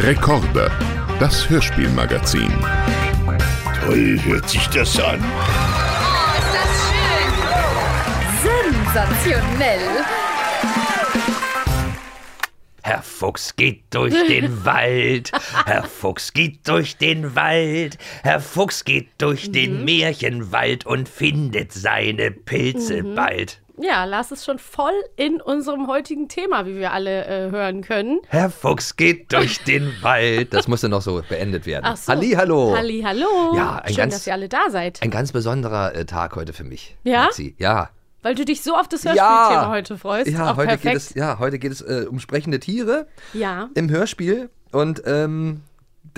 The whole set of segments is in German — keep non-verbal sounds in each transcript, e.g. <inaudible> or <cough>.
Rekorde, das Hörspielmagazin. Toll hört sich das an. Oh, ist das schön! Sensationell! Herr Fuchs geht durch den <laughs> Wald. Herr Fuchs geht durch den Wald. Herr Fuchs geht durch den Märchenwald und findet seine Pilze bald. Ja, Lars ist schon voll in unserem heutigen Thema, wie wir alle äh, hören können. Herr Fuchs geht durch <laughs> den Wald. Das musste noch so beendet werden. Ach so. Halli, hallo. Halli, hallo. Ja, Schön, ganz- dass ihr alle da seid. Ein ganz besonderer äh, Tag heute für mich. Ja? Maxi. Ja. Weil du dich so auf das Hörspielthema heute freust. Ja, Auch heute perfekt. geht es, ja, heute geht es äh, um sprechende Tiere Ja. im Hörspiel. Und ähm,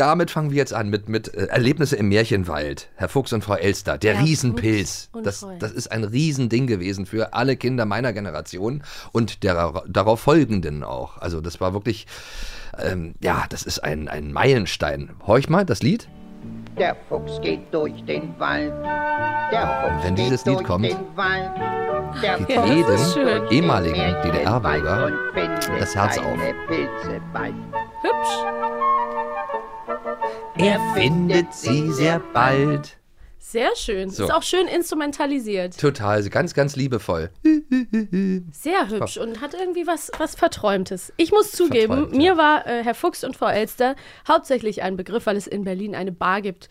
damit fangen wir jetzt an mit, mit äh, Erlebnisse im Märchenwald. Herr Fuchs und Frau Elster, der Herr Riesenpilz. Das, das ist ein Riesending gewesen für alle Kinder meiner Generation und der darauf folgenden auch. Also das war wirklich, ähm, ja, das ist ein, ein Meilenstein. Horch mal, das Lied. Der Fuchs geht durch den Wald. Der Fuchs Wenn dieses geht Lied durch kommt, den Wald. Der Fuchs jedem ehemaligen DDR-Bürger das Herz auf. Hübsch. Er findet sie sehr bald. Sehr schön. So. Ist auch schön instrumentalisiert. Total, ganz, ganz liebevoll. <laughs> Sehr hübsch und hat irgendwie was, was Verträumtes. Ich muss zugeben, Verträumt, mir ja. war äh, Herr Fuchs und Frau Elster hauptsächlich ein Begriff, weil es in Berlin eine Bar gibt,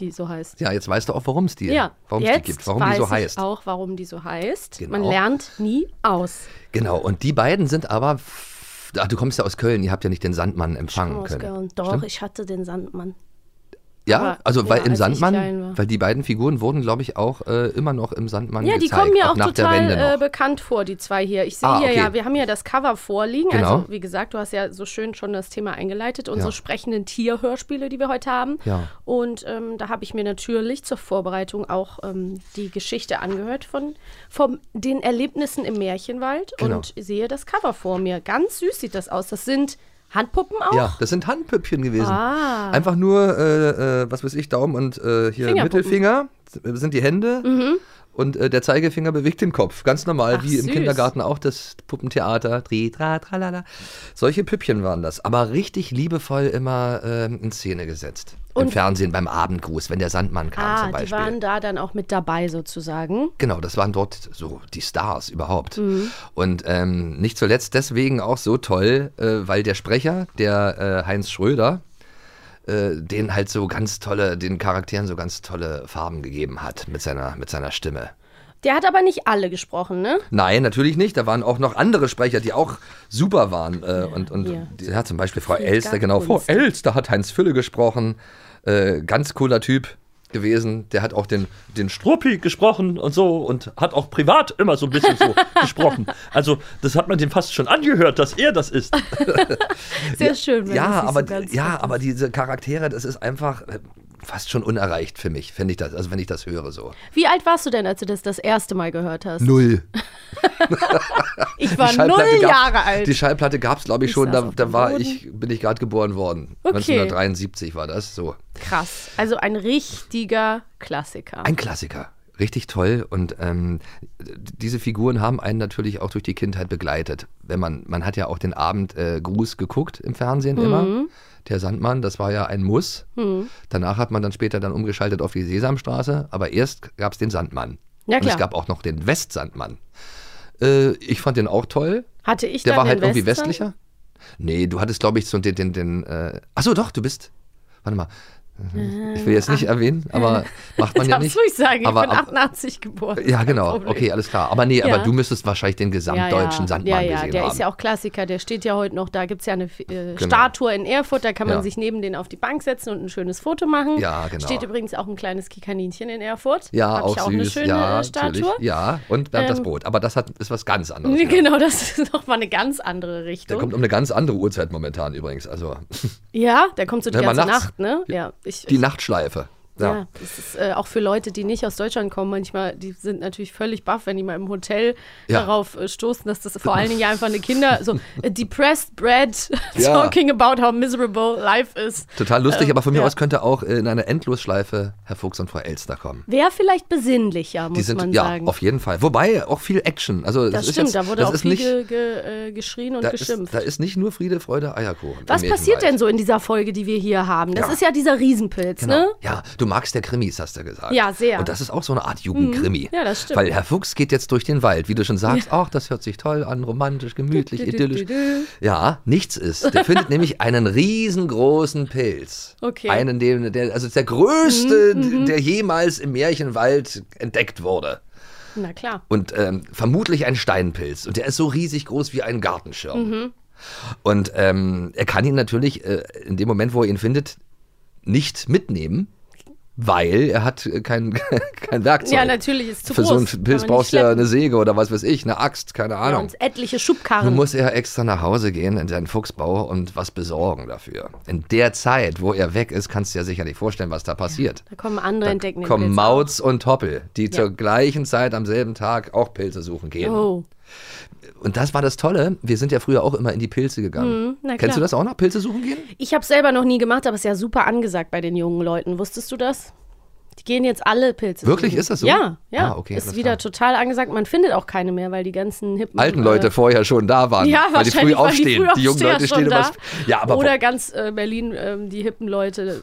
die so heißt. Ja, jetzt weißt du auch, warum es die, Ja, warum es jetzt die gibt, warum die so ich heißt. auch, warum die so heißt. Genau. Man lernt nie aus. Genau, und die beiden sind aber. Ach, du kommst ja aus Köln, ihr habt ja nicht den Sandmann empfangen Aus können. Köln. Doch, Stimmt? ich hatte den Sandmann. Ja, aber- also weil ja, im als Sandmann, weil die beiden Figuren wurden, glaube ich, auch äh, immer noch im Sandmann Ja, die gezeigt. kommen mir auch nach der total äh, bekannt vor, die zwei hier. Ich sehe Ah, hier okay. ja, wir haben ja das Cover vorliegen. Genau. Also, wie gesagt, du hast ja so schön schon das Thema eingeleitet, unsere Ja. sprechenden Tierhörspiele, die wir heute haben. Ja. Und ähm, da habe ich mir natürlich zur Vorbereitung auch ähm, die Geschichte angehört von, von den Erlebnissen im Märchenwald Genau. und sehe das Cover vor mir. Ganz süß sieht das aus. Das sind Handpuppen auch? Ja, das sind Handpüppchen gewesen. Ah. Einfach nur, äh, äh, was weiß ich, Daumen und äh, hier. Mittelfinger sind die Hände. Und äh, der Zeigefinger bewegt den Kopf. Ganz normal, Ach, wie im süß. Kindergarten auch das Puppentheater. Tralala. Solche Püppchen waren das. Aber richtig liebevoll immer ähm, in Szene gesetzt. Im Und- Fernsehen beim Abendgruß, wenn der Sandmann kam Ah, zum die Beispiel. waren da dann auch mit dabei sozusagen. Genau, das waren dort so die Stars überhaupt. Mhm. Und ähm, nicht zuletzt deswegen auch so toll, äh, weil der Sprecher, der äh, Heinz Schröder, äh, den halt so ganz tolle, den Charakteren so ganz tolle Farben gegeben hat mit seiner, mit seiner Stimme. Der hat aber nicht alle gesprochen, ne? Nein, natürlich nicht. Da waren auch noch andere Sprecher, die auch super waren. Äh, und und hier. die, ja, zum Beispiel Frau Elster, genau. Frau. Elster hat Heinz Fülle gesprochen. Äh, ganz cooler Typ gewesen. Der hat auch den, den Struppi gesprochen und so und hat auch privat immer so ein bisschen so <laughs> gesprochen. Also, das hat man dem fast schon angehört, dass er das ist. <laughs> Sehr schön, wenn das ja, aber, so ja, aber diese Charaktere, das ist einfach äh, fast schon unerreicht für mich, finde ich das. Also wenn ich das höre so. Wie alt warst du denn, als du das das erste Mal gehört hast? Null. <laughs> Ich war null Jahre alt. Die Schallplatte gab es, glaube ich, Ich schon. Da, da war ich, bin ich gerade geboren worden. Okay. 1973 war das so. Krass. Also ein richtiger Klassiker. Ein Klassiker. Richtig toll. Und ähm, diese Figuren haben einen natürlich auch durch die Kindheit begleitet. Wenn man, man hat ja auch den Abend äh, Gruß geguckt im Fernsehen Mhm. immer. Der Sandmann, das war ja ein Muss. Danach hat man dann später dann umgeschaltet auf die Sesamstraße, aber erst gab es den Sandmann. Ja, Und klar. es gab auch noch den Westsandmann. Äh, ich fand den auch toll. Hatte ich Der war halt irgendwie Westsand? westlicher. Nee, du hattest, glaube ich, so den, den, den äh, achso, doch, du bist, warte mal, ich will jetzt nicht erwähnen, aber <laughs> macht man ja Darfst nicht. ruhig sagen, ich aber, bin ab- 88 geboren. Ja, genau, okay, alles klar. Aber nee, Ja. aber du müsstest wahrscheinlich den gesamtdeutschen ja, Sandmann ja, ja, gesehen der haben. ist ja auch Klassiker, der steht ja heute noch, da gibt es ja eine äh, Genau. Statue in Erfurt, da kann man Ja. sich neben den auf die Bank setzen und ein schönes Foto machen. Ja, genau. Steht übrigens auch ein kleines Kikaninchen in Erfurt. ja, Hab auch ich auch süß. eine schöne ja, Statue. natürlich. Ja, und Bernd das Ähm, Brot. Aber das hat, ist was ganz anderes. Wieder. <laughs> Genau, das ist <laughs> nochmal eine ganz andere Der Richtung. kommt um eine ganz andere Uhrzeit momentan übrigens. Also ja, der kommt so die Ja, ganze. Nacht, ne? Ja, ich, die ich, Nachtschleife. Ja. Ja, das ist äh, auch für Leute, die nicht aus Deutschland kommen, manchmal, die sind natürlich völlig baff, wenn die mal im Hotel Ja. darauf äh, stoßen, dass das vor allen Dingen ja einfach eine Kinder, so a <laughs> depressed bread Ja. talking about how miserable life is. Total lustig, Ähm, aber von mir ja. aus könnte auch in einer Endlosschleife Herr Fuchs und Frau Elster kommen. Wäre vielleicht besinnlicher, muss Die sind man ja sagen. auf jeden Fall. Wobei auch viel Action. Also das, das ist stimmt, jetzt, da wurde das auch ist viel nicht, ge, äh, geschrien und da ist, geschimpft. da ist nicht nur Friede, Freude, Eierkuchen. Was passiert denn so in dieser Folge, die wir hier haben? Das Ja. ist ja dieser Riesenpilz, Genau. ne? Ja, du magst der Krimis, hast du gesagt. Ja, sehr. Mhm. Und das ist auch so eine Art Jugendkrimi. Ja, das stimmt. Weil Herr Fuchs geht jetzt durch den Wald, wie du schon sagst, ach, das hört sich toll an, romantisch, gemütlich, Du, du, du, idyllisch. du, du. Ja, nichts ist. Der findet <laughs> nämlich einen riesengroßen Pilz. Okay. Einen, den, der, also der größte, der jemals im Märchenwald entdeckt wurde. Na klar. Und ähm, vermutlich ein Steinpilz. Und der ist so riesig groß wie ein Gartenschirm. Und ähm, er kann ihn natürlich äh, in dem Moment, wo er ihn findet, nicht mitnehmen, weil er hat kein, <laughs> kein Werkzeug. Ja, natürlich ist zu Für groß. so einen Pilz brauchst du ja eine Säge oder was weiß ich, eine Axt, keine Ja, Ahnung. und etliche Nun Schubkarren. muss er extra nach Hause gehen in seinen Fuchsbau und was besorgen dafür. In der Zeit, wo er weg ist, kannst du dir sicher nicht vorstellen, was da passiert. Da kommen andere entdecken den kommen Pilz Mauz und Toppel, die Ja. zur gleichen Zeit am selben Tag auch Pilze suchen gehen. Oh. Und das war das Tolle. Wir sind ja früher auch immer in die Pilze gegangen. Mhm, Kennst du das auch noch, Pilze suchen gehen? Ich habe selber noch nie gemacht, aber es ist ja super angesagt bei den jungen Leuten. Wusstest du das? Die gehen jetzt alle Pilze. Wirklich? suchen. Ist das so? Ja, ja. Ah, okay, ist wieder klar. total angesagt. Man findet auch keine mehr, weil die ganzen hippen Alten Leute äh, vorher schon da waren, ja, weil die früh aufstehen. Die, jungen Frühaufsteher Leute stehen da. Ja, aber Oder ganz äh, Berlin, ähm, die hippen Leute.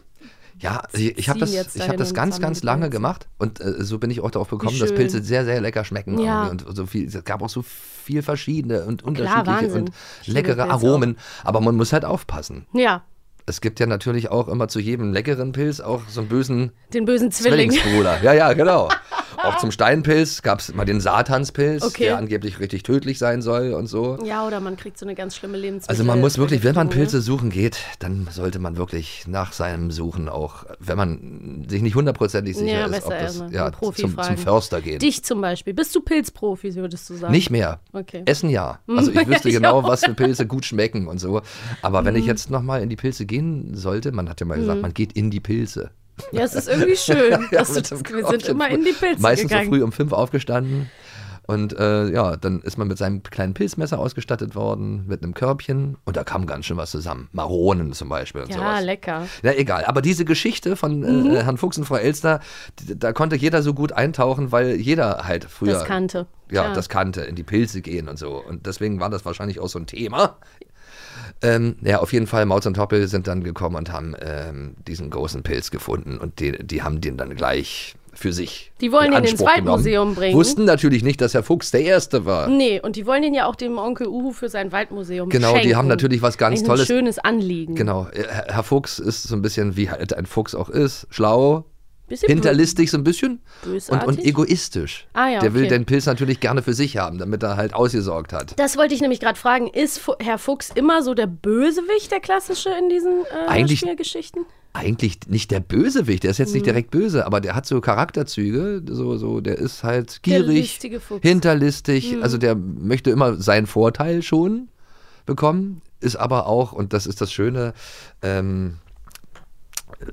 Ja, ich, ich habe das, ich hab das ganz, ganz lange Pilze. gemacht und äh, so bin ich auch darauf gekommen, dass. Pilze sehr, sehr lecker schmecken. Ja. Und so viel, es gab auch so viel verschiedene und Klar, unterschiedliche Wahnsinn. und leckere Aromen. Aber man muss halt aufpassen. Ja, Es gibt ja natürlich auch immer zu jedem leckeren Pilz auch so einen bösen den bösen Zwilling. Zwillingsbruder. Ja, ja, genau. <laughs> auch zum Steinpilz gab es immer den Satanspilz, Okay. der angeblich richtig tödlich sein soll und so. Ja, oder man kriegt so eine ganz schlimme Lebensmittel. Also man muss wirklich, wenn man? Pilze suchen geht, dann sollte man wirklich nach seinem Suchen auch, wenn man sich nicht hundertprozentig sicher Ja, ist, ob das ja, zum, zum. Förster gehen. Dich zum Beispiel. Bist du Pilzprofi, würdest du sagen? Nicht mehr. Okay. Essen ja. Also ich <laughs> wüsste Ich genau, auch. Mhm. was für Pilze gut schmecken und so. Aber wenn ich jetzt nochmal in die Pilze gehen sollte, man hat ja mal gesagt, man geht in die Pilze. Ja, es ist irgendwie schön. <laughs> Ja, dass du das, wir sind immer in die Pilze Meistens gegangen. so früh um fünf aufgestanden. Und äh, ja, dann ist man mit seinem kleinen Pilzmesser ausgestattet worden, mit einem Körbchen. Und da kam ganz schön was zusammen. Maronen zum Beispiel und ja, sowas. lecker. Ja, egal. Aber diese Geschichte von Mhm. äh, Herrn Fuchs und Frau Elster, da konnte jeder so gut eintauchen, weil jeder halt früher Das kannte. ja, Klar. das kannte, in die Pilze gehen und so. Und deswegen war das wahrscheinlich auch so ein Thema. Ähm, ja, auf jeden Fall, Mauz und Toppel sind dann gekommen und haben ähm, diesen großen Pilz gefunden und die, die haben den dann gleich für sich. Die wollen in ihn ins Anspruch genommen. Waldmuseum bringen. Wussten natürlich nicht, dass Herr Fuchs der Erste war. Nee, und die wollen den ja auch dem Onkel Uhu für sein Waldmuseum Genau, die schenken. haben natürlich was ganz Eigentlich Tolles. Ein schönes Anliegen. Genau, Herr Herr Fuchs ist so ein bisschen, wie halt ein Fuchs auch ist, schlau, Bisschen hinterlistig so ein bisschen und, und egoistisch. Ah ja, Der will okay. den Pilz natürlich gerne für sich haben, damit er halt ausgesorgt hat. Das wollte ich nämlich gerade fragen. Ist Herr Fuchs immer so der Bösewicht, der klassische in diesen äh, Eigentlich- Spielgeschichten? eigentlich nicht der Bösewicht, der ist jetzt Mhm. nicht direkt böse, aber der hat so Charakterzüge, so, so, der ist halt gierig, hinterlistig, Mhm. also der möchte immer seinen Vorteil schon bekommen, ist aber auch, und das ist das Schöne, ähm,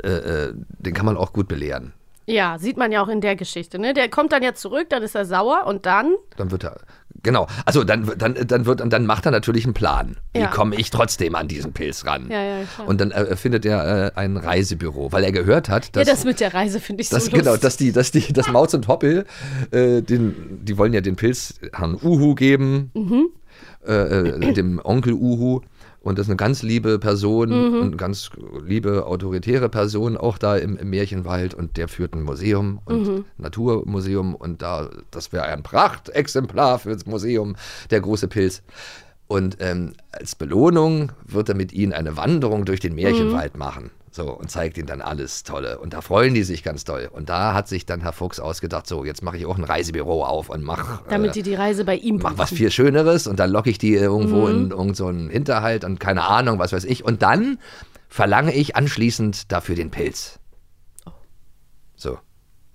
äh, äh, den kann man auch gut belehren. Ja, sieht man ja auch in der Geschichte. Ne? Der kommt dann ja zurück, dann ist er sauer und dann. Dann wird er, genau, also dann, dann, dann, wird, dann macht er natürlich einen Plan. Wie Ja. komme ich trotzdem an diesen Pilz ran? Ja, ja, klar. Und dann äh, findet er äh, ein Reisebüro, weil er gehört hat, ja, dass das mit der Reise finde ich Das, so genau, lustig. dass die, dass die, das Mauz und Hoppel, äh, den, die wollen ja den Pilz Herrn Uhu geben, Mhm. äh, dem Onkel Uhu. Und das ist eine ganz liebe Person Mhm. und eine ganz liebe autoritäre Person, auch da im, im Märchenwald. Und der führt ein Museum und Mhm. Naturmuseum. Und da, das wäre ein Prachtexemplar fürs Museum, der große Pilz. Und ähm, als Belohnung wird er mit ihnen eine Wanderung durch den Märchenwald Mhm. machen. So, und zeigt ihnen dann alles Tolle. Und da freuen die sich ganz doll. Und da hat sich dann Herr Fuchs ausgedacht, so, jetzt mache ich auch ein Reisebüro auf und mach, Damit äh, die die Reise bei ihm mach was viel Schöneres. Und dann locke ich die irgendwo Mhm. in irgendeinen so einen Hinterhalt und keine Ahnung, was weiß ich. Und dann verlange ich anschließend dafür den Pilz. So.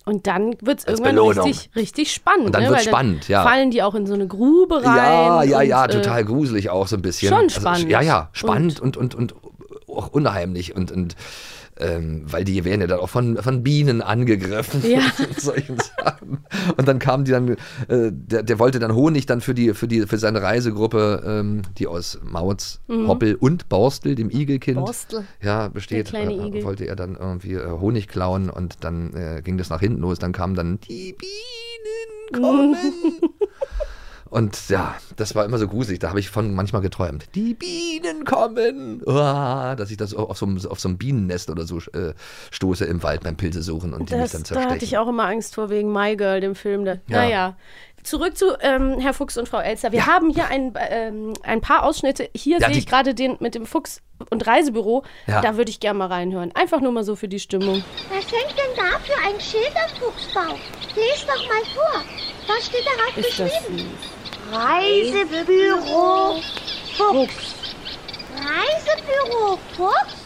Und dann wird es irgendwann Belohnung. richtig, richtig spannend. Und dann ne? Weil spannend, ja. Fallen die auch in so eine Grube rein. Ja, ja, und, ja, äh, total gruselig auch so ein bisschen. schon Also, spannend. ja, ja, spannend und, und, und, auch unheimlich und, und ähm, weil die werden ja dann auch von, von Bienen angegriffen Ja. <laughs> und solchen Sachen. Und dann kamen die dann, äh, der, der wollte dann Honig dann für die, für die, für seine Reisegruppe, ähm, die aus Mauz, Hoppel und Borstel, dem Igelkind, Mhm. Borstel. ja, besteht, äh, Igel. wollte er dann irgendwie äh, Honig klauen und dann äh, ging das nach hinten los. Dann kamen dann die Bienen kommen. <laughs> <laughs> Und ja, das war immer so gruselig. Da habe ich von manchmal geträumt. Die Bienen kommen. Uah, dass ich das auf so, einem- auf so einem Bienennest oder so äh, stoße im Wald beim Pilze suchen und die mich Das, dann da zerstechen. hatte ich auch immer Angst vor wegen My Girl, dem Film. Da. Ja. Naja. Zurück zu ähm, Herr Fuchs und Frau Elster. Wir haben hier ein, ähm, ein paar Ausschnitte. Hier Ja, sehe ich gerade den mit dem Fuchs und Reisebüro. Ja. Da würde ich gerne mal reinhören. Einfach nur mal so für die Stimmung. Was hängt denn da für ein Schild am Fuchsbau? Lies doch mal vor. Was steht darauf Ist das geschrieben? süß. Reisebüro Fuchs. Reisebüro Fuchs?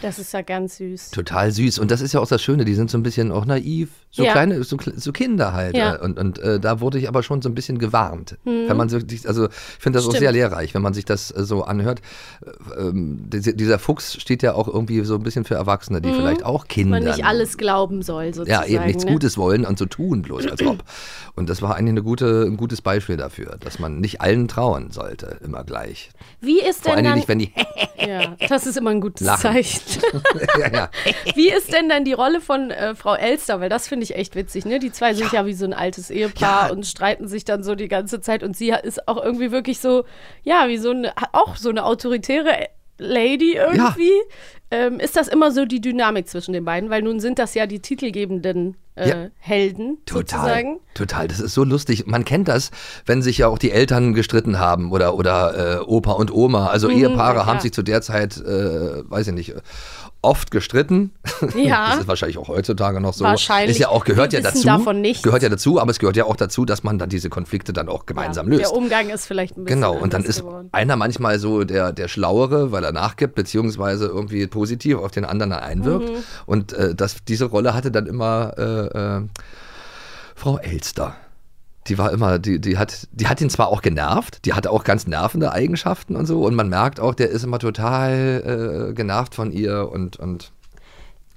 Das ist ja ganz süß. Total süß. Und das ist ja auch das Schöne, die sind so ein bisschen auch naiv. So Ja. kleine, so, so Kinder halt. Ja. äh, Und, und äh, da wurde ich aber schon so ein bisschen gewarnt. Wenn man die- also ich finde das auch Stimmt. sehr lehrreich, wenn man sich das äh, so anhört. Äh, Ähm, diese- dieser Fuchs steht ja auch irgendwie so ein bisschen für Erwachsene, die vielleicht auch Kinder. Man nicht alles glauben soll, ja, sozusagen. eben nichts ne? Gutes wollen und so tun, bloß als ob. Und das war eigentlich eine gute, ein gutes Beispiel dafür, dass man nicht allen trauen sollte, immer gleich. Wie ist Vor denn allem dann... nicht, wenn die. <laughs> ja, das ist immer ein gutes Lachen. Zeichen. <laughs> ja, ja. Wie ist denn dann die Rolle von äh, Frau Elster? Weil das finde ich echt witzig, ne? Die zwei sind ja, wie so ein altes Ehepaar Ja. und streiten sich dann so die ganze Zeit. Und sie ist auch irgendwie wirklich so, ja, wie so eine, auch so eine autoritäre Lady irgendwie. Ähm, ist das immer so die Dynamik zwischen den beiden? Weil nun sind das ja die titelgebenden äh, Ja. Helden, Total, sozusagen. total. Das ist so lustig. Man kennt das, wenn sich ja auch die Eltern gestritten haben oder, oder äh, Opa und Oma. Also Mhm, Ehepaare klar. haben sich zu der Zeit, äh, weiß ich nicht, oft gestritten. Ja. <laughs> Das ist wahrscheinlich auch heutzutage noch so. Wahrscheinlich. Ist ja auch, gehört Wir ja dazu. davon nichts. Gehört ja dazu, aber es gehört ja auch dazu, dass man dann diese Konflikte dann auch gemeinsam ja, löst. Der Umgang ist vielleicht ein bisschen Genau, und dann ist geworden. einer manchmal so der, der Schlauere, weil er nachgibt, beziehungsweise irgendwie positiv auf den anderen einwirkt. Mhm. Und äh, das, diese Rolle hatte dann immer äh, äh, Frau Elster. Die war immer, die, die, hat, die hat ihn zwar auch genervt, die hatte auch ganz nervende Eigenschaften und so. Und man merkt auch, der ist immer total äh, genervt von ihr und, und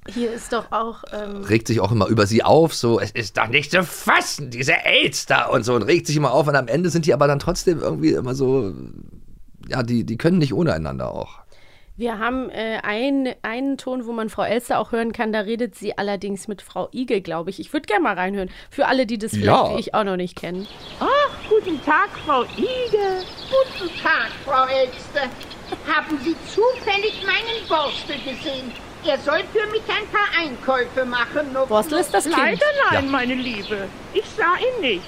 Hier ist doch auch. Ähm, regt sich auch immer über sie auf. So, es ist doch nicht zu fassen, diese Elster und so. Und regt sich immer auf. Und am Ende sind die aber dann trotzdem irgendwie immer so, ja, die, die können nicht ohne einander auch. Wir haben äh, ein, einen Ton, wo man Frau Elster auch hören kann. Da redet sie allerdings mit Frau Igel, glaube ich. Ich würde gerne mal reinhören. Für alle, die das vielleicht Ja. wie ich auch noch nicht kennen. Ach, guten Tag, Frau Igel. Guten Tag, Frau Elster. Haben Sie zufällig meinen Borstel gesehen? Er soll für mich ein paar Einkäufe machen. Borstel ist das Kind. Leider nein, Ja. meine Liebe. Ich sah ihn nicht.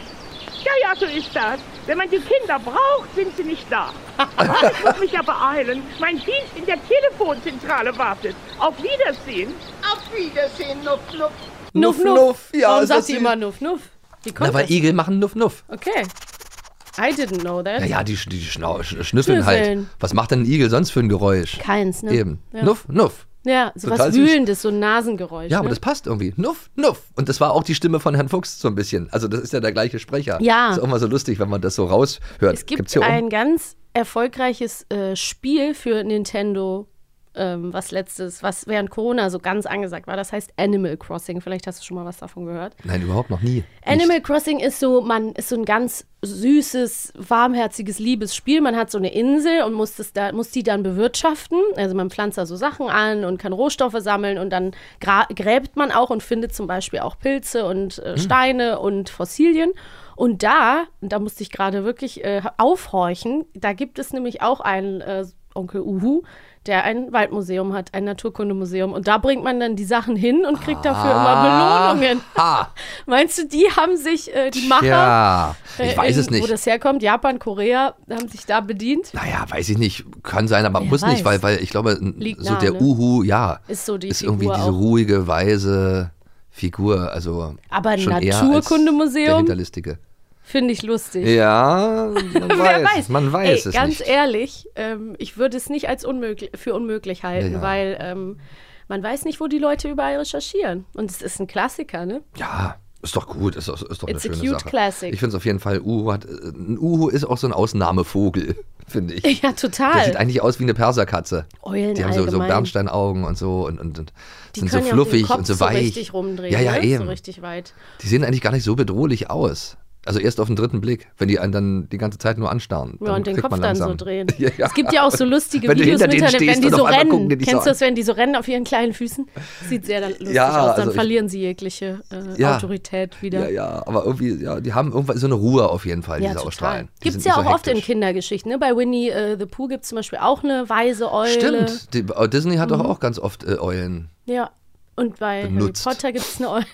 Ja, ja, so ist das. Wenn man die Kinder braucht, sind sie nicht da. Aber <laughs> ich muss mich ja beeilen. Mein Dienst in der Telefonzentrale wartet. Auf Wiedersehen. Auf Wiedersehen, Nuff, Nuff. Nuff, Nuff, Nuff. Ja, Warum ist sagt sie immer Nuff, Nuff? Wie kommt Na, weil das? Igel machen Nuff Nuff. Okay. I didn't know that. Ja, ja, die, die schnau, sch- schnüffeln halt. Schnüffeln. Was macht denn ein Igel sonst für ein Geräusch? Keins, ne? Eben. Ja. Nuff, Nuff. Ja, so Total was. Wühlendes, so ein Nasengeräusch. Ja, aber ne? das passt irgendwie. Nuff, Nuff. Und das war auch die Stimme von Herrn Fuchs so ein bisschen. Also das ist ja der gleiche Sprecher. Ja. Ist auch mal so lustig, wenn man das so raushört. Es gibt ein oben? ganz erfolgreiches äh, Spiel für Nintendo, ähm, was letztes, was während Corona so ganz angesagt war. Das heißt Animal Crossing. Vielleicht hast du schon mal was davon gehört. Nein, überhaupt noch nie. Animal Crossing ist so, man ist so ein ganz süßes, warmherziges Liebesspiel. Man hat so eine Insel und muss, das da, muss die dann bewirtschaften. Also man pflanzt da so Sachen an und kann Rohstoffe sammeln und dann gräbt man auch und findet zum Beispiel auch Pilze und äh, Steine und Fossilien. Und da, und da musste ich gerade wirklich äh, aufhorchen, da gibt es nämlich auch einen äh, Onkel Uhu, der ein Waldmuseum hat, ein Naturkundemuseum. Und da bringt man dann die Sachen hin und kriegt dafür immer Belohnungen. Ah, <laughs> Meinst du, die haben sich, äh, die Macher, ja. Ich äh, weiß in, es nicht. wo das herkommt, Japan, Korea, haben sich da bedient? Naja, weiß ich nicht. Kann sein, aber Wer muss nicht, weiß. weil, weil ich glaube, Liegt so nah, der ne? Uhu, ja, Ist so die ist Figur irgendwie diese auch. ruhige, weise Figur. Also Aber ein Naturkundemuseum? Der Hinterlistige. Finde ich lustig. Ja, <laughs> man Wer weiß, weiß. man weiß Ey, es ganz nicht. ehrlich, ähm, ich würde es nicht als unmöglich, für unmöglich halten, Ja, weil ähm, man weiß nicht, wo die Leute überall recherchieren. Und es ist ein Klassiker, ne? Ja, Ist doch gut, ist doch, ist doch It's eine schöne cute Sache. classic. Ich finde es auf jeden Fall, Uhu hat, ein Uhu ist auch so ein Ausnahmevogel, <laughs> finde ich. Ja, Der total. sieht eigentlich aus wie eine Perserkatze. Eulen Die haben so, so. Bernsteinaugen und so und, und, und Die sind so fluffig und so so weich. richtig rumdrehen, ja, ja, ne? eben. so richtig weit. Die sehen eigentlich gar nicht so bedrohlich aus. Also erst auf den dritten Blick, wenn die einen dann die ganze Zeit nur anstarren. Ja, und den Kopf dann so drehen. <laughs> Ja, ja. Es gibt ja auch so lustige Wenn Videos denen Internet, wenn die so rennen. gucken die Kennst du das, wenn die so rennen auf ihren kleinen Füßen? Sieht sehr lustig Ja, aus. Dann also ich- verlieren sie jegliche äh. Autorität wieder. Ja, ja, aber irgendwie, ja, die haben irgendwann so eine Ruhe auf jeden Fall, die Ja, sie total. ausstrahlen. Die Gibt es ja auch so oft in. Kindergeschichten. Ne? Bei Winnie äh, the Pooh gibt es zum Beispiel auch eine weise Eule. Stimmt, die, äh, Disney hat doch Mhm. auch ganz oft äh, Eulen. Ja. Und bei Benutzt. Harry Potter gibt es eine <laughs> Eule.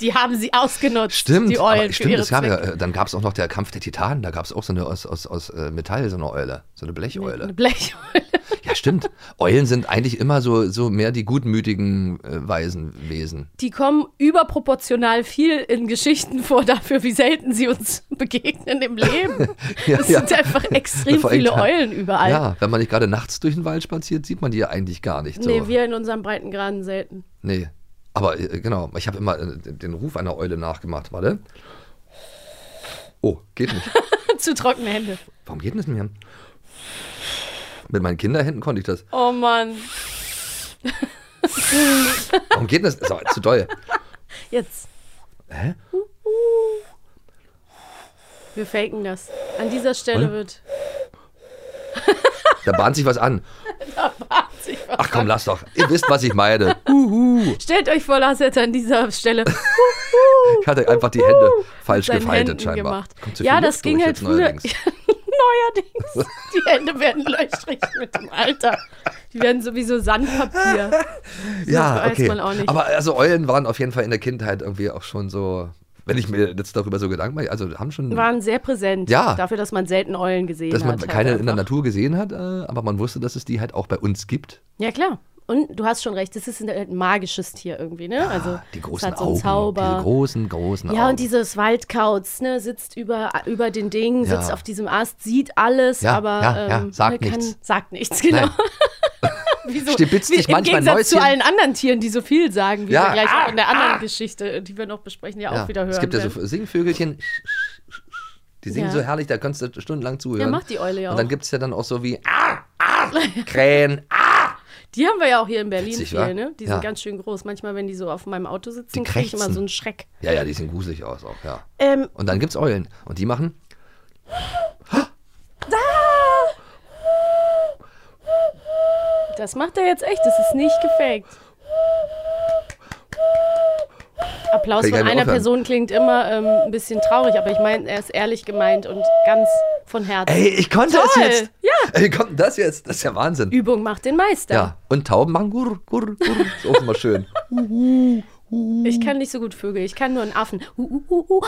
Die haben sie ausgenutzt, Stimmt, die Eulen aber stimmt, es gab ja, dann gab es auch noch der Kampf der Titanen, da gab es auch so eine aus, aus, aus äh, Metall, so eine Eule, so eine Blecheule. Eine Blecheule. Ja, stimmt. Eulen sind eigentlich immer so, so mehr die gutmütigen äh, Waisenwesen. Die kommen überproportional viel in Geschichten vor dafür, wie selten sie uns <laughs> begegnen im Leben. <laughs> Ja, es ja. sind einfach extrem viele Eulen überall. Ja, wenn man nicht gerade nachts durch den Wald spaziert, sieht man die ja eigentlich gar nicht so. Nee, wir in unserem Breitengraden selten. Nee. Aber äh, genau, ich habe immer äh, den Ruf einer Eule nachgemacht. Warte. Oh, geht nicht. <laughs> Zu trockene Hände. Warum geht denn das nicht mehr? Mit meinen Kinderhänden konnte ich das. Oh Mann. Warum geht das? So, zu doll. Jetzt. Hä? Wir faken das. An dieser Stelle Oder? wird. Da bahnt sich was an. <laughs> Da bahnt sich was Ach komm, lass doch. Ihr wisst, was ich meine. Stellt euch vor, Lars hätte an dieser Stelle <laughs> Ich hatte einfach die Hände falsch gefaltet scheinbar. gemacht. Ja, das ging halt jetzt früher. neuerdings. <laughs> Neuerdings. Die Hände werden löchrig mit dem Alter. Die werden sowieso Sandpapier. <laughs> Ja, weiß okay. man auch nicht. Aber also Eulen waren auf jeden Fall in der Kindheit irgendwie auch schon so, wenn ich mir jetzt darüber so Gedanken mache, also haben schon, Waren sehr präsent. Ja. Dafür, dass man selten Eulen gesehen dass man hat. halt keine in der. Natur gesehen hat, äh, aber man wusste, dass es die halt auch bei uns gibt. Ja, klar. Und du hast schon recht, das ist ein, magisches Tier irgendwie, ne? also Die großen hat so Augen, Zauber. diese großen, großen Ja, Augen. und dieses Waldkauz, ne, sitzt über, über den Dingen, Ja. sitzt auf diesem Ast, sieht alles, Ja, aber ja, ja, ähm, sagt kann, nichts. sagt nichts, <laughs> genau. <laughs> Wieso? Stibitzt Im manchmal ein Gegensatz zu allen anderen Tieren, die so viel sagen, wie Ja. wir gleich Ah, auch in der anderen Geschichte, die wir noch besprechen, ja, auch wieder hören es gibt ja so Singvögelchen, die singen Ja. so herrlich, da kannst du stundenlang zuhören. Ja, macht die Eule ja Und dann auch. gibt es ja dann auch so wie ah, ah, Krähen, ah. Die haben wir ja auch hier in Berlin Witzig, viel, wa? ne? Die Ja. sind ganz schön groß. Manchmal, wenn die so auf meinem Auto sitzen, Die kriege ich immer so einen Schreck. Ja, ja, die sehen gruselig aus auch, ja. Ähm, Und dann gibt's Eulen. Und die machen. Das macht er jetzt echt, das ist nicht gefaked. Applaus ich von einer. Person klingt immer ähm, ein bisschen traurig, aber ich meine, er ist ehrlich gemeint und ganz von Herzen. Ey, ich konnte Toll. es jetzt. Ja. Ey, wie kommt denn das jetzt? Das ist ja Wahnsinn. Übung macht den Meister. Ja. Und Tauben machen gur, gur, gur. Ist auch immer schön. Ich kann nicht so gut Vögel, ich kann nur einen Affen. Uh, uh.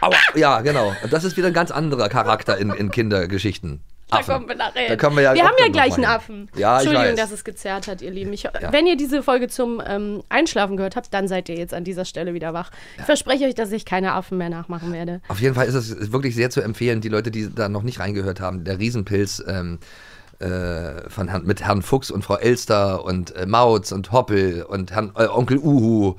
Aua. Ja, genau. Und das ist wieder ein ganz anderer Charakter in, in Kindergeschichten. Da Affen. kommen wir nachher. Da kommen wir ja wir haben ja gleich einen. Affen. Ja, Entschuldigung, dass es gezerrt hat, ihr Lieben. Ich, Wenn ihr diese Folge zum ähm, Einschlafen gehört habt, dann seid ihr jetzt an dieser Stelle wieder wach. Ich verspreche euch, dass ich keine Affen mehr nachmachen werde. Auf jeden Fall ist es wirklich sehr zu empfehlen, die Leute, die da noch nicht reingehört haben, der Riesenpilz ähm, äh, von Herrn, mit Herrn Fuchs und Frau Elster und äh, Mautz und Hoppel und Herrn äh, Onkel Uhu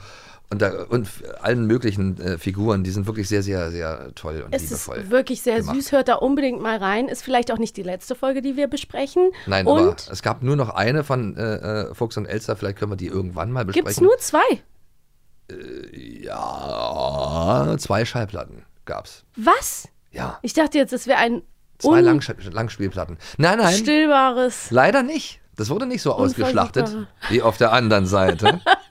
und, da, und allen möglichen äh, Figuren, die sind wirklich sehr, sehr, sehr toll und Es ist liebevoll. wirklich sehr gemacht. süß. Hört da unbedingt mal rein. Ist vielleicht auch nicht die letzte Folge, die wir besprechen. Nein, aber Und es gab nur noch eine von äh, äh, Fuchs und Elster, vielleicht können wir die irgendwann mal besprechen. gibt es nur zwei. Ja, zwei Schallplatten gab's. Was? Ja, Ich dachte jetzt, es wäre ein zwei Langsch Langspielplatten. Nein, nein. unstillbares. Leider nicht. Das wurde nicht so ausgeschlachtet wie auf der anderen Seite. <laughs>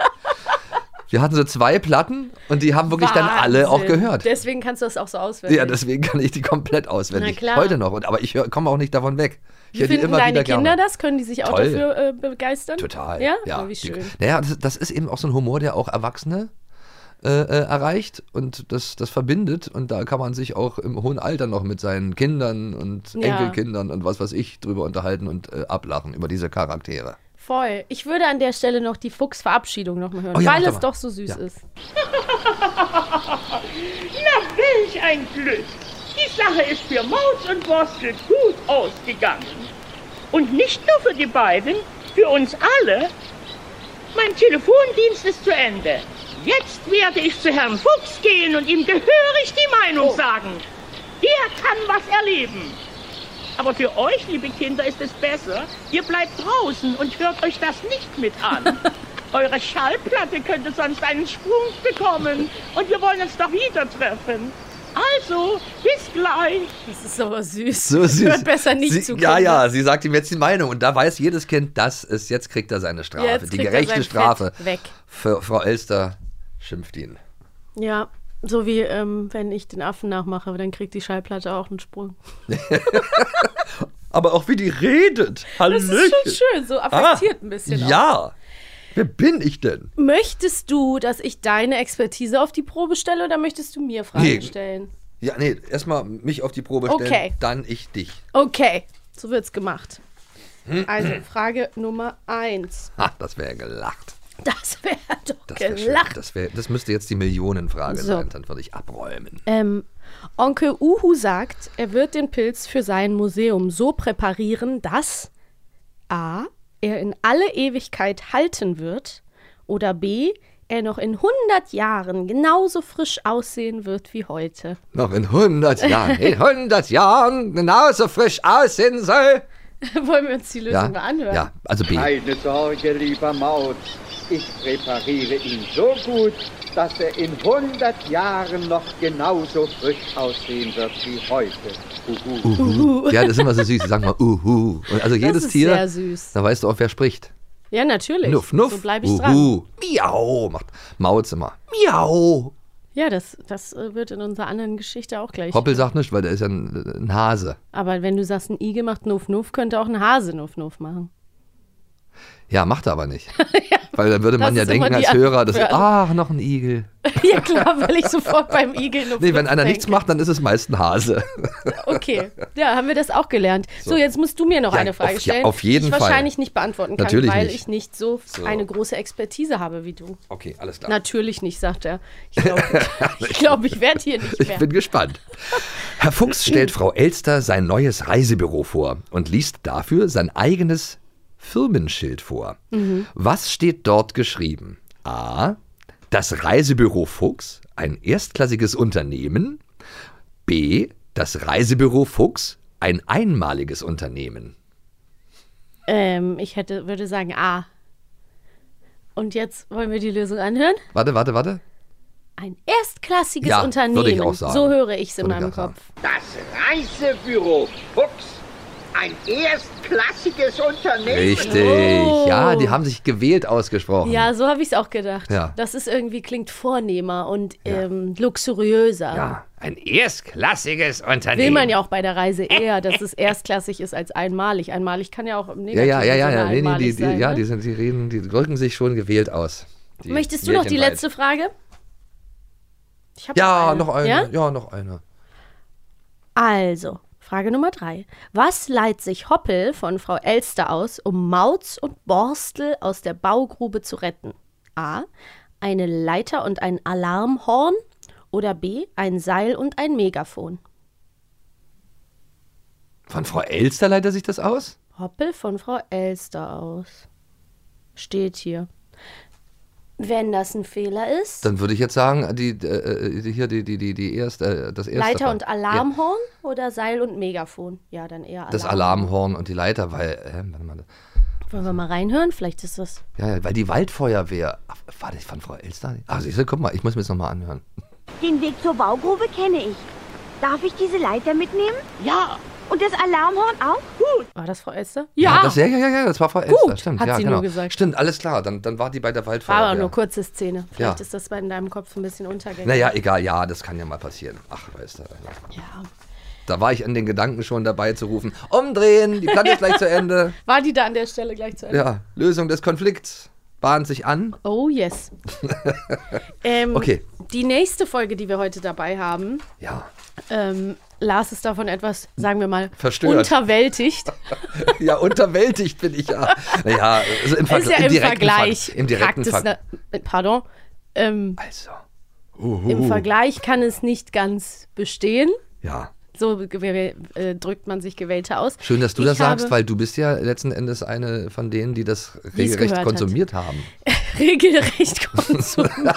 Wir hatten so zwei Platten und die haben wirklich dann alle auch Wahnsinn. gehört. Deswegen kannst du das auch so auswendig. Ja, deswegen kann ich die komplett auswendig. Na klar. Heute noch. Und, aber ich komme auch nicht davon weg. Ich Wie finden deine Kinder gerne. das? Können die sich auch Toll. dafür äh, begeistern? Total. Ja? ja Oh, wie schön. Naja, das, das ist eben auch so ein Humor, der auch Erwachsene äh, äh, erreicht und das, das verbindet. Und da kann man sich auch im hohen Alter noch mit seinen Kindern und Ja. Enkelkindern und was weiß ich drüber unterhalten und äh, ablachen über diese Charaktere. Voll. Ich würde an der Stelle noch die Fuchsverabschiedung noch mal hören, Oh ja, weil es doch so süß Ja. ist. <laughs> Na, welch ein Glück. Die Sache ist für Maus und Borstel gut ausgegangen. Und nicht nur für die beiden, für uns alle. Mein Telefondienst ist zu Ende. Jetzt werde ich zu Herrn Fuchs gehen und ihm gehörig die Meinung sagen. Er kann was erleben. Aber für euch, liebe Kinder, ist es besser, ihr bleibt draußen und hört euch das nicht mit an. <laughs> Eure Schallplatte könnte sonst einen Sprung bekommen und wir wollen uns doch wieder treffen. Also, bis gleich. Das ist aber süß. So süß. Hört besser nicht sie, zu. Ja, Kinder. ja, sie sagt ihm jetzt die Meinung. Und da weiß jedes Kind, das ist, jetzt kriegt er seine Strafe. Jetzt die kriegt er gerechte sein Strafe. Fett weg. Für Frau Elster schimpft ihn. Ja, so wie ähm, wenn ich den Affen nachmache, dann kriegt die Schallplatte auch einen Sprung. <laughs> Aber auch wie die redet. Hallöchen. Das ist schon schön, so affektiert ein bisschen. Auch. Ah, Ja. Wer bin ich denn? Möchtest du, dass ich deine Expertise auf die Probe stelle oder möchtest du mir Fragen Nee. stellen? Ja, nee, erstmal mich auf die Probe stellen, Okay. dann ich dich. Okay, so wird's gemacht. Hm. Also, Frage Nummer eins. Ha, das wäre gelacht. Das wäre doch Das, wär gelacht. das, wär, das müsste jetzt die Millionenfrage So. sein, dann würde ich abräumen. Ähm, Onkel Uhu sagt, er wird den Pilz für sein Museum so präparieren, dass A. er in alle Ewigkeit halten wird oder B. er noch in 100 Jahren genauso frisch aussehen wird wie heute. Noch in 100 Jahren, in 100 Jahren genauso frisch aussehen soll. <laughs> Wollen wir uns die Lösung Ja, mal anhören? ja, also B. Keine Sorge, lieber Maut. Ich präpariere ihn so gut, dass er in 100 Jahren noch genauso frisch aussehen wird wie heute. Uhu. Uhu. Ja, das ist immer so süß. Sag mal, uhu. Und also jedes ist Tier, sehr süß. da weißt du auch, wer spricht. Ja, natürlich. Nuff, nuff. So bleibe ich dran. uhu. Miau. Macht Mautz immer. Miau. Ja, das, das äh, wird in unserer anderen Geschichte auch gleich. Hoppel sagt nicht, weil der ist ja ein, ein Hase. Aber wenn du sagst, ein Igel macht Nuff Nuff, könnte auch ein Hase Nuff Nuff machen. Ja, macht er aber nicht. <laughs> Weil dann würde man das ja denken als Hörer, dass, ach, noch ein Igel. <laughs> ja, klar, weil ich sofort beim Igel Nuff Nee, wenn einer nichts denke. macht, dann ist es meist ein Hase. Okay, ja, haben wir das auch gelernt. So, jetzt musst du mir noch Ja, eine Frage auf- ja, stellen, auf jeden die ich Fall. wahrscheinlich nicht beantworten kann, Natürlich weil nicht. ich nicht so, So. eine große Expertise habe wie du. Okay, alles klar. Natürlich nicht, sagt er. Ich glaube, <laughs> <laughs> ich, glaub, ich werde hier nicht Ich mehr. bin gespannt. Herr Fuchs stellt Frau Elster sein neues Reisebüro vor und liest dafür sein eigenes Firmenschild vor. Mhm. Was steht dort geschrieben? A. Das Reisebüro Fuchs, ein erstklassiges Unternehmen. B. Das Reisebüro Fuchs, ein einmaliges Unternehmen. Ähm, ich hätte, würde sagen A. Und jetzt wollen wir die Lösung anhören. Warte, warte, warte. Ein erstklassiges Ja, Unternehmen. würde ich auch sagen. So höre ich es in meinem auch sagen. Kopf. Das Reisebüro Fuchs. Ein erstklassiges Unternehmen. Richtig. Oh. Ja, die haben sich gewählt ausgesprochen. Ja, so habe ich es auch gedacht. Ja. Das ist irgendwie, klingt vornehmer und ähm, luxuriöser. Ja. Ein erstklassiges Unternehmen. Will man ja auch bei der Reise eher, dass es erstklassig ist als einmalig. Einmalig kann ja auch im Ja, negativen ja, ja, ja, ja. Nee, nee, die, die, sein, ja, ne? die, sind, die reden, die drücken sich schon gewählt aus. Die Möchtest du noch die letzte Frage? Ich Ja, noch eine. Ja? Ja, noch eine. Also, Frage Nummer drei. Was leiht sich Hoppel von Frau Elster aus, um Mauz und Borstel aus der Baugrube zu retten? A. Eine Leiter und ein Alarmhorn oder B. Ein Seil und ein Megafon? Von Frau Elster leitet er sich das aus? Hoppel von Frau Elster aus. Steht hier. Wenn das ein Fehler ist, Dann würde ich jetzt sagen, die, äh, die- hier die, die, die, die erste, äh, das erste. Leiter und Alarmhorn oder Seil und Megafon? Ja, dann eher Ja, Alarm. das Alarmhorn und die Leiter, weil, äh, warte mal, Wollen wir mal reinhören? Vielleicht ist das. ja, ja, weil die Waldfeuerwehr, ach, war das von Frau Elster? Ach, siehst du, guck mal, ich muss mir das nochmal anhören. Den Weg zur Baugrube kenne ich. Darf ich diese Leiter mitnehmen? Ja, Und das Alarmhorn auch? War das Frau Elster? das, ja, ja, ja, ja, das war Frau Elster, stimmt. hat ja, sie genau. nur gesagt. Stimmt, alles klar, dann, dann war die bei der War Waldfeuerwehr. aber nur kurze Szene. Vielleicht Ja. ist das bei in deinem Kopf ein bisschen untergegangen. Naja, egal, ja, das kann ja mal passieren. Ach, weißt du. Ja. Da war ich an den Gedanken schon dabei zu rufen, umdrehen, die Platte ist gleich zu Ende. <laughs> War die da an der Stelle gleich zu Ende? Ja, Lösung des Konflikts bahnt sich an. Oh yes. <laughs> ähm, Okay. Die nächste Folge, die wir heute dabei haben, Ja, ähm, Lars ist davon etwas, sagen wir mal, Verstört. unterwältigt. <laughs> ja, unterwältigt bin ich ja. Naja, also im, ist ja Vergleich, im im Vergleich. Ver Im direkten Praxis, Ver na, pardon. Ähm, Also. Im Vergleich kann es nicht ganz bestehen. Ja. So äh, drückt man sich Gewählte aus. Schön, dass du Ich das sagst, weil du bist ja letzten Endes eine von denen, die das regelrecht gehört hat. konsumiert haben. <laughs> regelrecht konsumiert. <laughs>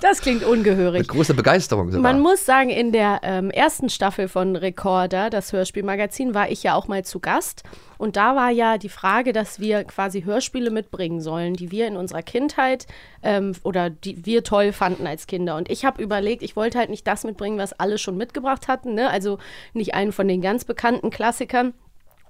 Das klingt ungehörig. Mit großer Begeisterung sogar. Man muss sagen, in der ähm, ersten Staffel von Recorder, das Hörspielmagazin, war ich ja auch mal zu Gast. Und da war ja die Frage, dass wir quasi Hörspiele mitbringen sollen, die wir in unserer Kindheit ähm, oder die wir toll fanden als Kinder. Und ich habe überlegt, ich wollte halt nicht das mitbringen, was alle schon mitgebracht hatten, ne? also nicht einen von den ganz bekannten Klassikern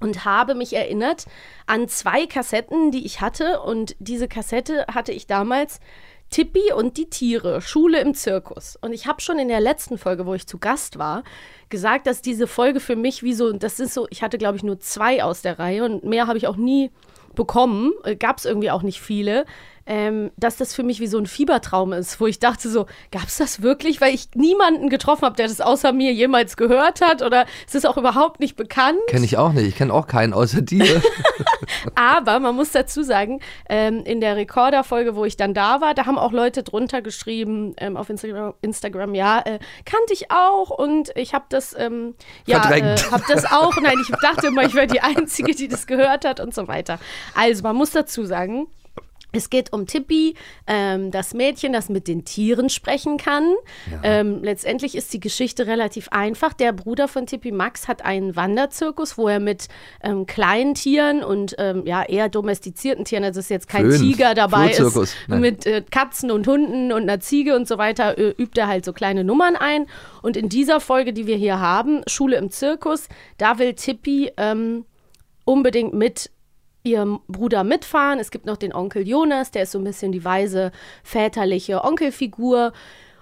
und habe mich erinnert an zwei Kassetten, die ich hatte. Und diese Kassette hatte ich damals Tippi und die Tiere, Schule im Zirkus. Und ich habe schon in der letzten Folge, wo ich zu Gast war, gesagt, dass diese Folge für mich wie so, das ist so, ich hatte glaube ich nur zwei aus der Reihe und mehr habe ich auch nie bekommen, gab es irgendwie auch nicht viele ähm, dass das für mich wie so ein Fiebertraum ist, wo ich dachte so, gab es das wirklich? Weil ich niemanden getroffen habe, der das außer mir jemals gehört hat oder es ist auch überhaupt nicht bekannt. Kenne ich auch nicht. Ich kenne auch keinen außer dir. <laughs> Aber man muss dazu sagen, ähm, in der Recorder-Folge, wo ich dann da war, da haben auch Leute drunter geschrieben ähm, auf Instagram, Instagram ja, äh, kannte ich auch und ich habe das, ähm, ja, äh, habe das auch. Nein, ich dachte immer, ich wäre die Einzige, die das gehört hat und so weiter. Also man muss dazu sagen, es geht um Tippi, ähm, das Mädchen, das mit den Tieren sprechen kann. Ja. Ähm, letztendlich ist die Geschichte relativ einfach. Der Bruder von Tippi, Max, hat einen Wanderzirkus, wo er mit ähm, kleinen Tieren und ähm, ja eher domestizierten Tieren, also ist jetzt kein Flöhen. Tiger dabei ist, mit äh, Katzen und Hunden und einer Ziege und so weiter, äh, übt er halt so kleine Nummern ein. Und in dieser Folge, die wir hier haben, Schule im Zirkus, da will Tippi ähm, unbedingt mit ihrem Bruder mitfahren. Es gibt noch den Onkel Jonas, der ist so ein bisschen die weise väterliche Onkelfigur.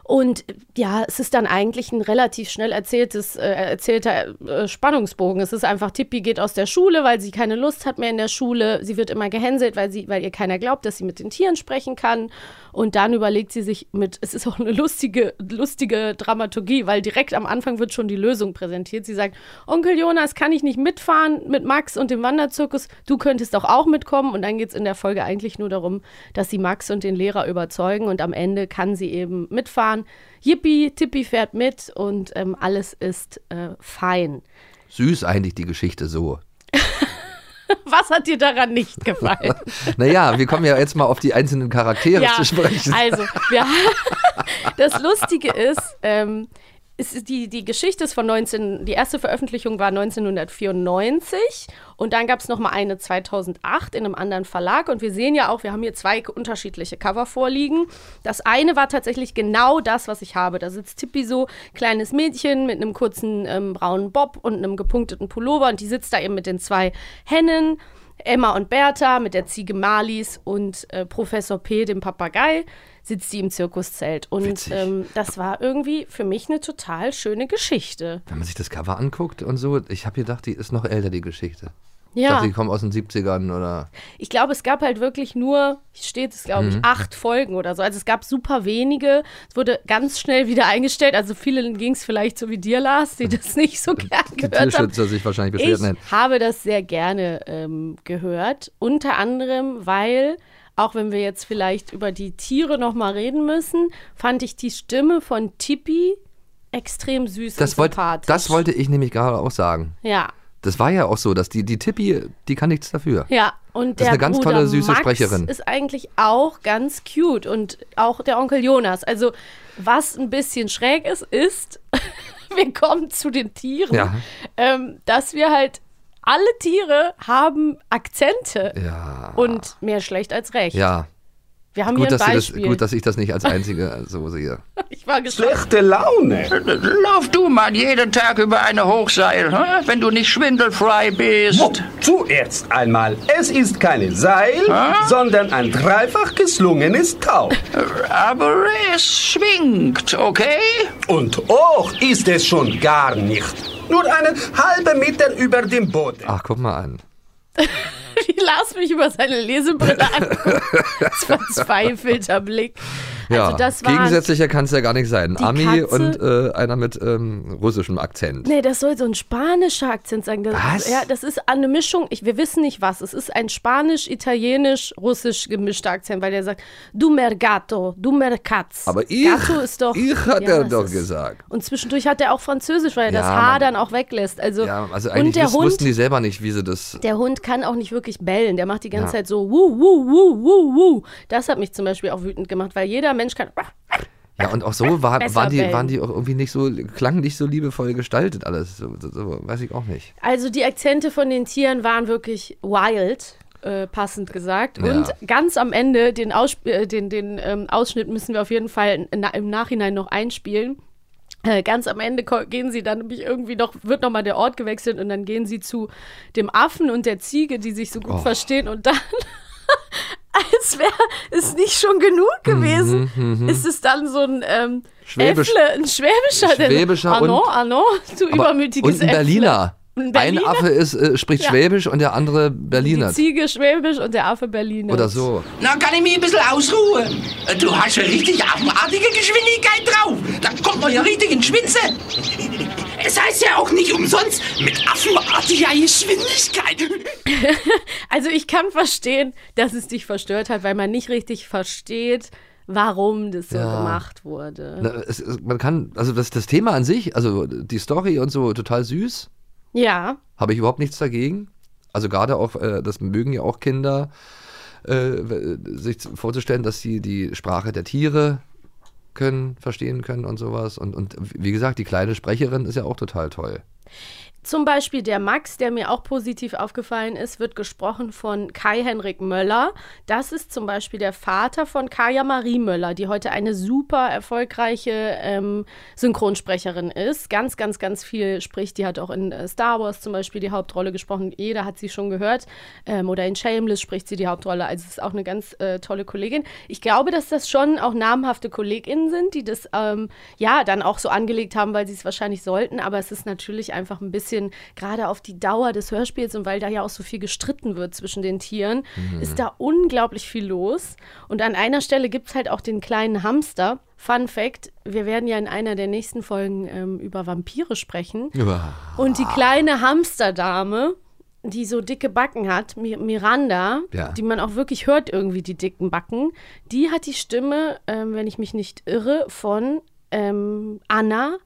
Und ja, es ist dann eigentlich ein relativ schnell erzähltes, äh, erzählter äh, Spannungsbogen. Es ist einfach, Tippi geht aus der Schule, weil sie keine Lust hat mehr in der Schule. Sie wird immer gehänselt, weil, sie, weil ihr keiner glaubt, dass sie mit den Tieren sprechen kann. Und dann überlegt sie sich mit, es ist auch eine lustige, lustige Dramaturgie, weil direkt am Anfang wird schon die Lösung präsentiert. Sie sagt, Onkel Jonas, kann ich nicht mitfahren mit Max und dem Wanderzirkus? Du könntest doch auch mitkommen. Und dann geht es in der Folge eigentlich nur darum, dass sie Max und den Lehrer überzeugen. Und am Ende kann sie eben mitfahren. Yippie, Tippi fährt mit und ähm, alles ist äh, fein. Süß eigentlich die Geschichte so. <laughs> <laughs> Was hat dir daran nicht gefallen? <laughs> naja, wir kommen ja jetzt mal auf die einzelnen Charaktere ja, zu sprechen. Also, wir, <laughs> das Lustige ist, ähm, ist die, die Geschichte ist von 19, die erste Veröffentlichung war 1994 und dann gab es nochmal eine 2008 in einem anderen Verlag und wir sehen ja auch, wir haben hier zwei unterschiedliche Cover vorliegen. Das eine war tatsächlich genau das, was ich habe. Da sitzt Tippi so, kleines Mädchen mit einem kurzen ähm, braunen Bob und einem gepunkteten Pullover und die sitzt da eben mit den zwei Hennen. Emma und Bertha mit der Ziege Marlies und äh, Professor P, dem Papagei sitzt sie im Zirkuszelt. Und ähm, das war irgendwie für mich eine total schöne Geschichte. Wenn man sich das Cover anguckt und so, ich habe gedacht, die ist noch älter, die Geschichte. Ja. Ich dachte, die kommen aus den 70ern oder. Ich glaube, es gab halt wirklich nur, steht es, glaube ich, mhm. acht Folgen oder so. Also es gab super wenige. Es wurde ganz schnell wieder eingestellt. Also vielen ging es vielleicht so wie dir, Lars, die das nicht so gern die gehört haben. Tierschützer sich wahrscheinlich beschwert. Ich nennen. habe das sehr gerne ähm, gehört. Unter anderem, weil auch wenn wir jetzt vielleicht über die Tiere noch mal reden müssen, fand ich die Stimme von Tippi extrem süß das und wollt, sympathisch. Das wollte ich nämlich gerade auch sagen. Ja. Das war ja auch so, dass die, die Tippi, die kann nichts dafür. Ja, und das ist eine ganz Bruder tolle, süße Max Sprecherin. ist eigentlich auch ganz cute und auch der Onkel Jonas. Also, was ein bisschen schräg ist, ist, <laughs> wir kommen zu den Tieren, ja. ähm, dass wir halt alle Tiere haben Akzente. Ja. Und mehr schlecht als recht. Ja. Wir haben gut, hier ein dass Beispiel. Das, gut, dass ich das nicht als Einzige <laughs> so sehe. <laughs> ich war gespannt. Schlechte Laune. Lauf du mal jeden Tag über eine Hochseil, hm? wenn du nicht schwindelfrei bist. Oh, zuerst einmal, es ist keine Seil, hm? sondern ein dreifach geslungenes Tau. Aber es schwingt, okay? Und hoch ist es schon gar nicht. Nur einen halben Meter über dem Boden. Ach, guck mal an. <laughs> <laughs> Wie Lars mich über seine Lesebrille anguckt. Verzweifelter <laughs> Blick. Ja, Also das waren- gegensätzlicher kann es ja gar nicht sein. Ami Katze- und äh, einer mit ähm, russischem Akzent. Nee, das soll so ein spanischer Akzent sein. Das, Was? Ja, das ist eine Mischung, ich, wir wissen nicht was. Es ist ein spanisch, italienisch, russisch gemischter Akzent, weil der sagt, du mergato, du mercatz. Aber ich, Gato ist doch. ich hat Ja, er das doch ist- gesagt. Und zwischendurch hat er auch Französisch, weil er das Ja, Haar man- dann auch weglässt. Also, Ja, also und der Hund, wussten die selber nicht, wie sie das. der Hund kann auch nicht wirklich bellen. Der macht die ganze. Zeit so wuh, wuh, wuh, wuh, wuh. Das hat mich zum Beispiel auch wütend gemacht, weil jeder Mensch kann. Ja, und auch so war, waren, die, waren die auch irgendwie nicht so, klang nicht so liebevoll gestaltet alles. So, so, weiß ich auch nicht. Also die Akzente von den Tieren waren wirklich wild, äh, passend gesagt. Ja. Und ganz am Ende, den, Aussp äh, den, den ähm, Ausschnitt müssen wir auf jeden Fall na im Nachhinein noch einspielen. Äh, ganz am Ende gehen sie dann nämlich irgendwie noch, wird nochmal der Ort gewechselt und dann gehen sie zu dem Affen und der Ziege, die sich so gut Oh. verstehen und dann, <laughs> als wäre es nicht schon genug gewesen, Mhm, mhm. ist es dann so ein ähm, Schwäbisch- Äffle, ein Schwäbischer, Schwäbischer Arno, und- Arno, du Aber- übermütiges und ein Äffle. Berliner. Ein Ein Berliner? Affe ist, äh, spricht Ja. Schwäbisch und der andere Berliner. Die Ziege Schwäbisch und der Affe Berliner. Oder so. Na, kann ich mich ein bisschen ausruhen? Du hast ja richtig affenartige Geschwindigkeit drauf. Da kommt man ja richtig in Schwitze. Es heißt ja auch nicht umsonst mit affenartiger Geschwindigkeit. <laughs> Also ich kann verstehen, dass es dich verstört hat, weil man nicht richtig versteht, warum das so Ja. gemacht wurde. Na, es, es, man kann, also das, das Thema an sich, also die Story und so, total süß. Ja, Habe ich überhaupt nichts dagegen. Also gerade auch, äh, das mögen ja auch Kinder, äh, sich vorzustellen, dass sie die Sprache der Tiere können, verstehen können und sowas. Und, und wie gesagt, die kleine Sprecherin ist ja auch total toll. Zum Beispiel der Max, der mir auch positiv aufgefallen ist, wird gesprochen von Kai-Henrik Möller. Das ist zum Beispiel der Vater von Kaya Marie Möller, die heute eine super erfolgreiche ähm, Synchronsprecherin ist. Ganz, ganz, ganz viel spricht. Die hat auch in äh, Star Wars zum Beispiel die Hauptrolle gesprochen. Jeder hat sie schon gehört. Ähm, oder in Shameless spricht sie die Hauptrolle. Also ist auch eine ganz äh, tolle Kollegin. Ich glaube, dass das schon auch namhafte KollegInnen sind, die das ähm, ja dann auch so angelegt haben, weil sie es wahrscheinlich sollten. Aber es ist natürlich einfach ein bisschen, gerade auf die Dauer des Hörspiels und weil da ja auch so viel gestritten wird zwischen den Tieren, Mhm. ist da unglaublich viel los. Und an einer Stelle gibt es halt auch den kleinen Hamster. Fun Fact: Wir werden ja in einer der nächsten Folgen ähm, über Vampire sprechen. Und die kleine Hamsterdame, die so dicke Backen hat, Mi- Miranda, Ja. die man auch wirklich hört, irgendwie die dicken Backen, die hat die Stimme, ähm, wenn ich mich nicht irre, von ähm, Anna,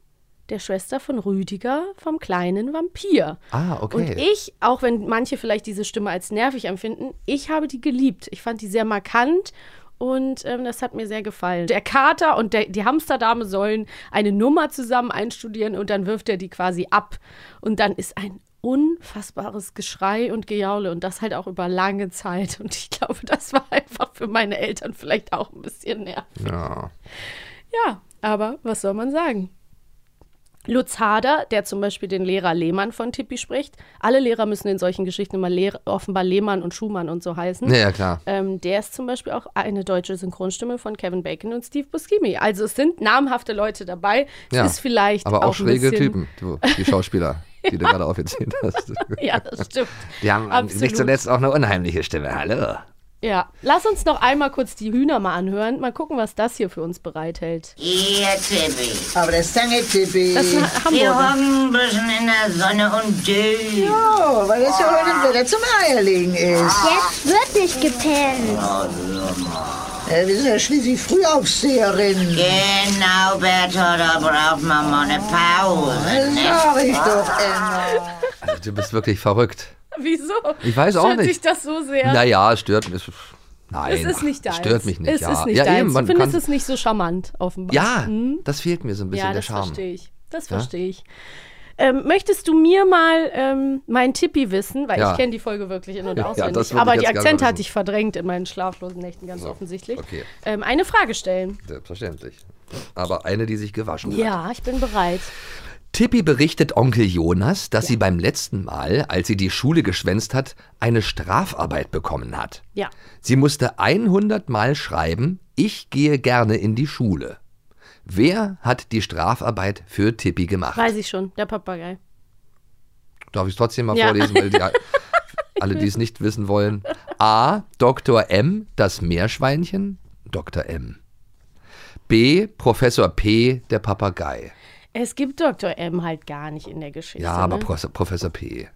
der Schwester von Rüdiger vom kleinen Vampir. Ah, okay. Und ich, auch wenn manche vielleicht diese Stimme als nervig empfinden, ich habe die geliebt. Ich fand die sehr markant und ähm, das hat mir sehr gefallen. Der Kater und der, die Hamsterdame sollen eine Nummer zusammen einstudieren und dann wirft er die quasi ab. Und dann ist ein unfassbares Geschrei und Gejaule und das halt auch über lange Zeit. Und ich glaube, das war einfach für meine Eltern vielleicht auch ein bisschen nervig. Ja. Ja, aber was soll man sagen? Lutz Hader, der zum Beispiel den Lehrer Lehmann von Tippi spricht. Alle Lehrer müssen in solchen Geschichten immer Lehr offenbar Lehmann und Schumann und so heißen. Ja, ja, klar. Ähm, der ist zum Beispiel auch eine deutsche Synchronstimme von Kevin Bacon und Steve Buscemi. Also es sind namhafte Leute dabei. Es ja. ist vielleicht Aber auch, ein schräge Typen, du, die Schauspieler, <laughs> die du gerade aufgezählt hast. Ja, das stimmt. Die haben Absolut. nicht zuletzt auch eine unheimliche Stimme. Hallo. Ja, lass uns noch einmal kurz die Hühner mal anhören. Mal gucken, was das hier für uns bereithält. Ihr Tippi. Aber das Zange Tippi. Das ist ein Wir Hamburger. hocken ein bisschen in der Sonne und dösen. Ja, weil es ja heute ein Wetter zum Eierlegen ist. Jetzt wird nicht gepennt. Äh, wir sind ja schließlich Frühaufsteherin. Genau, Bertha, da braucht man mal eine Pause. Das ne? sag ich doch immer. Also, du bist wirklich verrückt. Wieso? Ich weiß auch Stört nicht. dich das so sehr? Naja, es stört mich. Nein. es ist nicht deins. Stört mich nicht. Es ja. ist nicht ja, deins. Eben, man du findest es nicht so charmant, offenbar. Ja, Hm? das fehlt mir so ein bisschen, ja, der das Charme. verstehe ich. Das Ja? verstehe ich. Ähm, möchtest du mir mal ähm, mein Tippi wissen? Weil Ja. ich kenne die Folge wirklich in- und Ja, auswendig. würde Aber die Akzente hatte ich verdrängt in meinen schlaflosen Nächten, ganz offensichtlich. Okay, Ähm, eine Frage stellen. selbstverständlich. Aber eine, die sich gewaschen hat. Ja, ich bin bereit. Tippi berichtet Onkel Jonas, dass sie beim letzten Mal, als sie die Schule geschwänzt hat, eine Strafarbeit bekommen hat. Ja. Sie musste 100 Mal schreiben, ich gehe gerne in die Schule. Wer hat die Strafarbeit für Tippi gemacht? Weiß ich schon, der Papagei. Darf ich es trotzdem mal Ja. vorlesen, weil die, <laughs> alle, die es nicht wissen wollen. A. Dr. M, das Meerschweinchen. Dr. M. B. Professor P. der Papagei. Es gibt Dr. M halt gar nicht in der Geschichte. Ja, aber ne? Pro Professor P.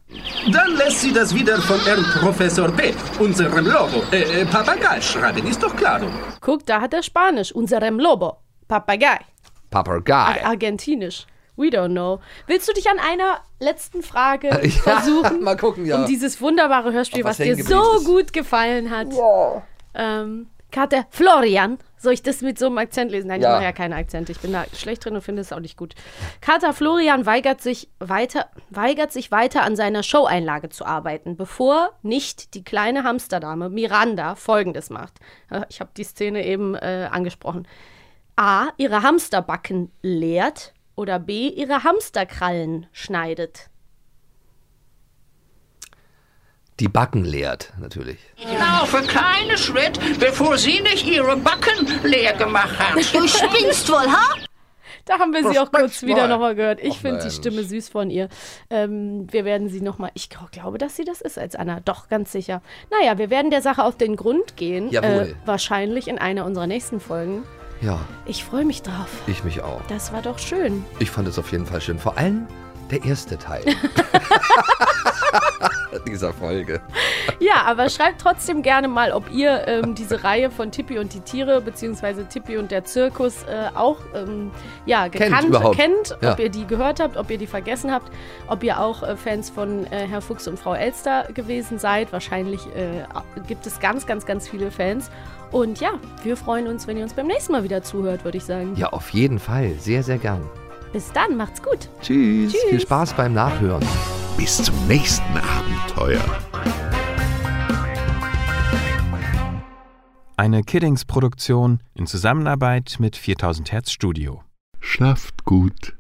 Dann lässt sie das wieder von Herrn Professor P., unserem Lobo, äh, äh, Papagei schreiben, ist doch klar. Guck, da hat er Spanisch. Unserem Lobo. Papagei. Papagei. Ar Argentinisch. We don't know. Willst du dich an einer letzten Frage <laughs> Ja, versuchen? mal gucken, ja. Um dieses wunderbare Hörspiel, was was dir so ist. gut gefallen hat. Ähm, Kater Florian. Soll ich das mit so einem Akzent lesen? Nein, Ja. ich mache ja keine Akzente. Ich bin da schlecht drin und finde es auch nicht gut. Kater Florian weigert sich, weiter, weigert sich weiter an seiner Showeinlage zu arbeiten, bevor nicht die kleine Hamsterdame Miranda Folgendes macht. Äh, Ich habe die Szene eben äh, angesprochen. A. Ihre Hamsterbacken leert oder B. Ihre Hamsterkrallen schneidet. Die Backen leert, natürlich. Ich laufe keinen Schritt, bevor Sie nicht Ihre Backen leer gemacht haben. <laughs> Du spinnst wohl, ha? Da haben wir sie auch kurz wieder nochmal gehört. Ich finde die. Stimme süß von ihr. Ähm, wir werden sie nochmal, ich gl- glaube, dass sie das ist als Anna. Doch, ganz sicher. Naja, wir werden der Sache auf den Grund gehen. Jawohl. Äh, wahrscheinlich in einer unserer nächsten Folgen. Ja, Ich freue mich drauf. ich mich auch. Das war doch schön. Ich fand es auf jeden Fall schön. Vor allem der erste Teil <laughs> <laughs> dieser Folge. Ja, aber schreibt trotzdem gerne mal, ob ihr ähm, diese Reihe von Tippi und die Tiere, beziehungsweise Tippi und der Zirkus äh, auch ähm, ja, gekannt, überhaupt. kennt, Ja. ob ihr die gehört habt, ob ihr die vergessen habt, ob ihr auch äh, Fans von äh, Herr Fuchs und Frau Elster gewesen seid. Wahrscheinlich äh, gibt es ganz, ganz, ganz viele Fans. Und ja, wir freuen uns, wenn ihr uns beim nächsten Mal wieder zuhört, würde ich sagen. Ja, auf jeden Fall. Sehr, sehr gern. Bis dann, macht's gut. Tschüss. Tschüss. Viel Spaß beim Nachhören. Bis zum nächsten Abenteuer. Eine Kiddings-Produktion in Zusammenarbeit mit 4000 Hertz Studio. Schlaft gut.